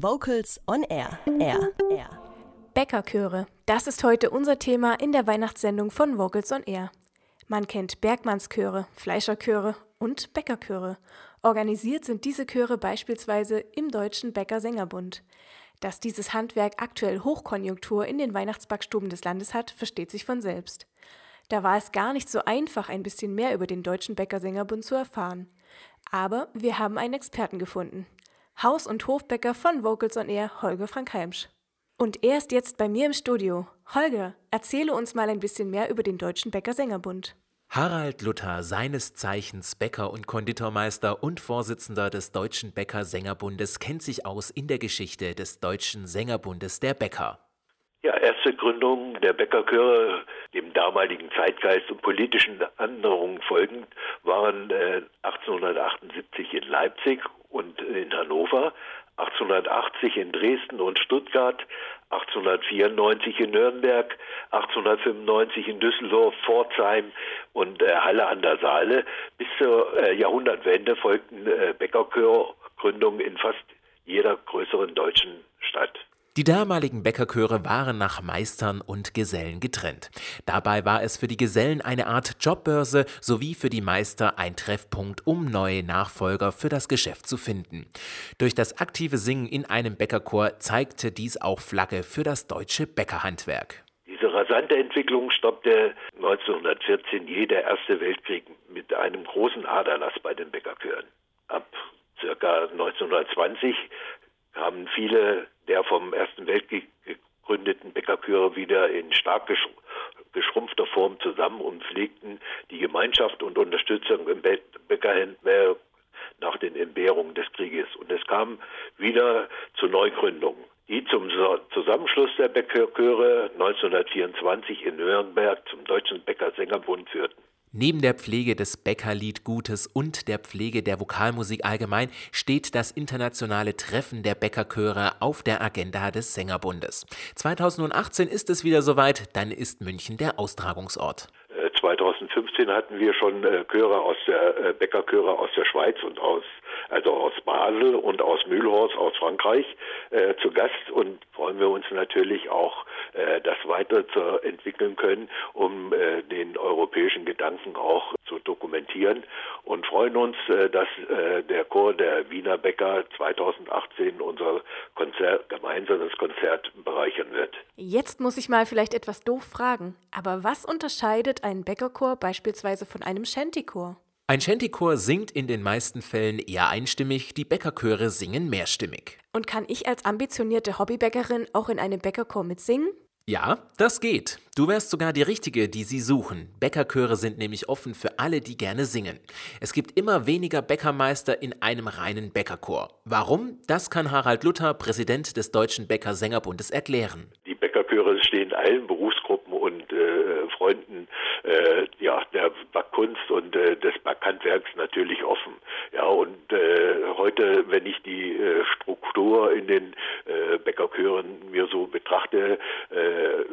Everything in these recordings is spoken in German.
Vocals on Air. Air. Air. Bäckerchöre. Das ist heute unser Thema in der Weihnachtssendung von Vocals on Air. Man kennt Bergmannschöre, Fleischerchöre und Bäckerchöre. Organisiert sind diese Chöre beispielsweise im Deutschen Bäcker-Sängerbund. Dass dieses Handwerk aktuell Hochkonjunktur in den Weihnachtsbackstuben des Landes hat, versteht sich von selbst. Da war es gar nicht so einfach, ein bisschen mehr über den Deutschen Bäcker-Sängerbund zu erfahren. Aber wir haben einen Experten gefunden. Haus- und Hofbäcker von Vocals on Air, Holger Frank Heimsch. Und er ist jetzt bei mir im Studio. Holger, erzähle uns mal ein bisschen mehr über den Deutschen Bäcker-Sängerbund. Harald Luther, seines Zeichens Bäcker und Konditormeister und Vorsitzender des Deutschen Bäcker-Sängerbundes, kennt sich aus in der Geschichte des Deutschen Sängerbundes der Bäcker. Ja, erste Gründung der Bäckerchöre, dem damaligen Zeitgeist und politischen Änderungen folgend, waren äh, 1878 in Leipzig und in Hannover, 1880 in Dresden und Stuttgart, 1894 in Nürnberg, 1895 in Düsseldorf, Pforzheim und äh, Halle an der Saale. Bis zur äh, Jahrhundertwende folgten äh, Bäckerchörgründungen in fast jeder größeren deutschen Stadt. Die damaligen Bäckerchöre waren nach Meistern und Gesellen getrennt. Dabei war es für die Gesellen eine Art Jobbörse sowie für die Meister ein Treffpunkt, um neue Nachfolger für das Geschäft zu finden. Durch das aktive Singen in einem Bäckerchor zeigte dies auch Flagge für das deutsche Bäckerhandwerk. Diese rasante Entwicklung stoppte 1914 jeder Erste Weltkrieg mit einem großen Aderlass bei den Bäckerchören. Ab circa 1920 haben viele der vom Ersten Weltkrieg gegründeten Bäckerchöre wieder in stark geschrumpfter Form zusammen und pflegten die Gemeinschaft und Unterstützung im Bäckerhandwerk nach den Entbehrungen des Krieges. Und es kam wieder zu Neugründungen, die zum Zusammenschluss der Bäckerchöre 1924 in Nürnberg zum Deutschen Bäckersängerbund führten. Neben der Pflege des Bäckerliedgutes und der Pflege der Vokalmusik allgemein steht das internationale Treffen der Bäckerchöre auf der Agenda des Sängerbundes. 2018 ist es wieder soweit, dann ist München der Austragungsort. 2015 äh, hatten wir schon äh, Chöre aus der äh, Bäckerchöre aus der Schweiz und aus also aus Basel und aus Mühlhorst aus Frankreich äh, zu Gast und freuen wir uns natürlich auch, äh, das weiter zu entwickeln können, um äh, den europäischen Gedanken auch zu dokumentieren und freuen uns, äh, dass äh, der Chor der Wiener Bäcker 2018 unser Konzert, gemeinsames Konzert bereichern wird. Jetzt muss ich mal vielleicht etwas doof fragen, aber was unterscheidet ein Bäckerchor beispielsweise von einem Shantychor? Ein Shantychor singt in den meisten Fällen eher einstimmig, die Bäckerchöre singen mehrstimmig. Und kann ich als ambitionierte Hobbybäckerin auch in einem Bäckerchor mitsingen? Ja, das geht. Du wärst sogar die Richtige, die sie suchen. Bäckerchöre sind nämlich offen für alle, die gerne singen. Es gibt immer weniger Bäckermeister in einem reinen Bäckerchor. Warum? Das kann Harald Luther, Präsident des Deutschen Bäcker-Sängerbundes, erklären. Die Bäckerchöre stehen allen Berufsgruppen und äh, Freunden äh, ja, der Backkunst und äh, des Backhandwerks natürlich offen. Ja, und äh, heute, wenn ich die äh, Struktur in den äh, Bäckerchören mir so betrachte, äh,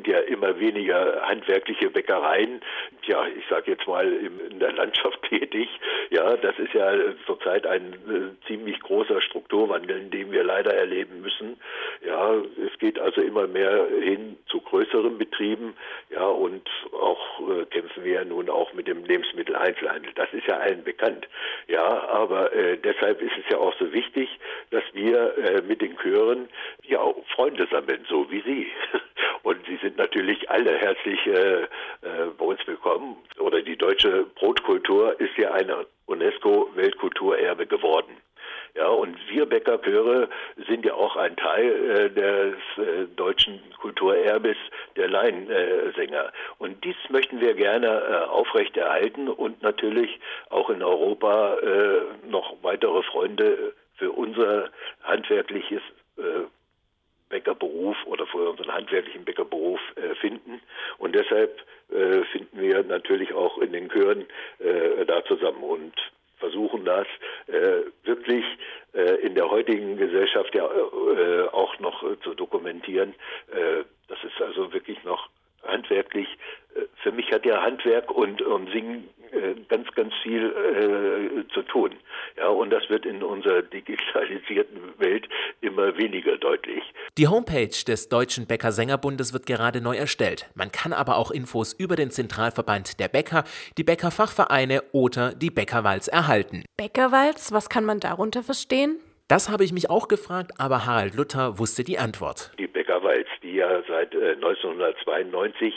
sind ja immer weniger handwerkliche Bäckereien, ja, ich sage jetzt mal in der Landschaft tätig. Ja, das ist ja zurzeit ein äh, ziemlich großer Strukturwandel, den wir leider erleben müssen. Ja, es geht also immer mehr hin zu größeren Betrieben. Ja, und auch äh, kämpfen wir ja nun auch mit dem Lebensmitteleinzelhandel. Das ist ja allen bekannt. Ja, aber äh, deshalb ist es ja auch so wichtig, dass wir äh, mit den Chören ja auch Freunde sammeln, so wie Sie. Und Sie sind natürlich alle herzlich äh, äh, bei uns willkommen. Oder die deutsche Brotkultur ist ja eine UNESCO-Weltkulturerbe geworden. Ja, und wir Bäckerchöre sind ja auch ein Teil äh, des äh, deutschen Kulturerbes der Laiensänger. und dies möchten wir gerne äh, aufrechterhalten und natürlich auch in Europa äh, noch weitere Freunde für unser handwerkliches äh, Bäckerberuf oder für unseren handwerklichen Bäckerberuf äh, finden. Und deshalb äh, finden wir natürlich auch in den Chören äh, da zusammen und versuchen das äh, wirklich äh, in der heutigen Gesellschaft ja äh, auch noch zu dokumentieren. das ist also wirklich noch handwerklich. Für mich hat ja Handwerk und, und Singen äh, ganz, ganz viel äh, zu tun. Ja, und das wird in unserer digitalisierten Welt immer weniger deutlich. Die Homepage des Deutschen Bäcker-Sängerbundes wird gerade neu erstellt. Man kann aber auch Infos über den Zentralverband der Bäcker, die Bäckerfachvereine oder die Bäckerwalz erhalten. Bäckerwalz, was kann man darunter verstehen? Das habe ich mich auch gefragt, aber Harald Luther wusste die Antwort. Die Bäckerwalz, die ja seit äh, 1992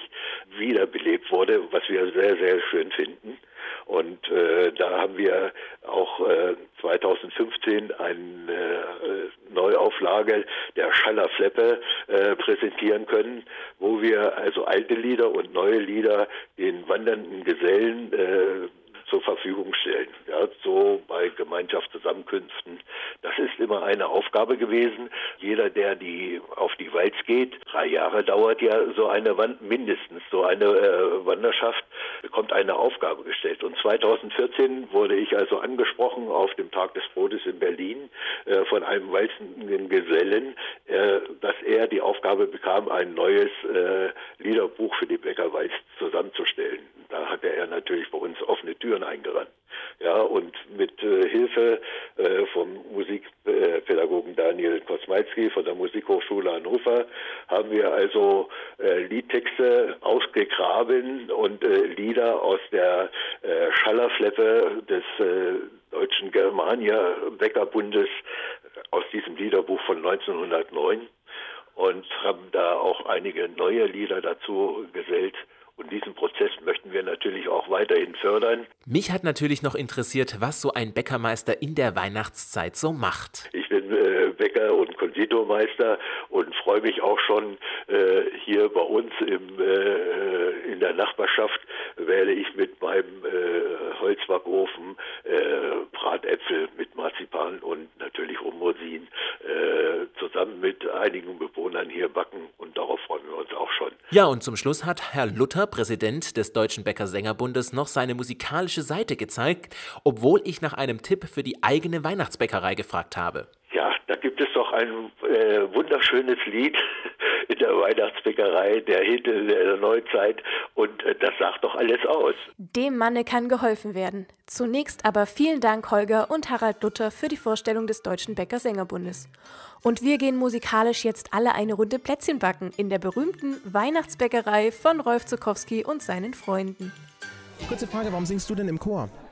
wiederbelebt wurde, was wir sehr, sehr schön finden. Und äh, da haben wir auch äh, 2015 eine äh, Neuauflage der Schallerfleppe äh, präsentieren können, wo wir also alte Lieder und neue Lieder den wandernden Gesellen äh, zur Verfügung stellen. Ja, so bei Gemeinschaftszusammenkünften. Das ist immer eine Aufgabe gewesen. Jeder, der die auf die Walz geht, drei Jahre dauert ja so eine Wand mindestens, so eine äh, Wanderschaft, bekommt eine Aufgabe gestellt. Und 2014 wurde ich also angesprochen auf dem Tag des Brotes in Berlin äh, von einem walzenden Gesellen, äh, dass er die Aufgabe bekam, ein neues äh, Liederbuch für die Bäckerwalz zusammenzustellen. Da hatte er natürlich bei uns offene Türen eingerannt. Ja, und mit äh, Hilfe äh, vom Musikpädagogen Daniel Kosmalski von der Musikhochschule Hannover haben wir also äh, Liedtexte ausgegraben und äh, Lieder aus der äh, Schallerfleppe des äh, Deutschen Germania Bäckerbundes aus diesem Liederbuch von 1909 und haben da auch einige neue Lieder dazu gesellt. Und diesen Prozess möchten wir natürlich auch weiterhin fördern. Mich hat natürlich noch interessiert, was so ein Bäckermeister in der Weihnachtszeit so macht. Ich bin äh, Bäcker und Konditormeister und freue mich auch schon äh, hier bei uns im, äh, in der Nachbarschaft werde ich mit meinem äh, Holzbackofen äh, Bratäpfel mit Marzipan und natürlich Rumrosin äh, zusammen mit einigen Bewohnern hier backen und darauf freuen wir uns auch schon. Ja, und zum Schluss hat Herr Luther, Präsident des Deutschen Bäcker-Sängerbundes, noch seine musikalische Seite gezeigt, obwohl ich nach einem Tipp für die eigene Weihnachtsbäckerei gefragt habe. Ja, da gibt es doch ein äh, wunderschönes Lied in der Weihnachtsbäckerei, der Hit der Neuzeit und äh, das sagt doch alles aus. Dem Manne kann geholfen werden. Zunächst aber vielen Dank Holger und Harald Luther für die Vorstellung des Deutschen Bäcker-Sängerbundes. Und wir gehen musikalisch jetzt alle eine Runde Plätzchen backen in der berühmten Weihnachtsbäckerei von Rolf Zukowski und seinen Freunden. Kurze Frage, warum singst du denn im Chor?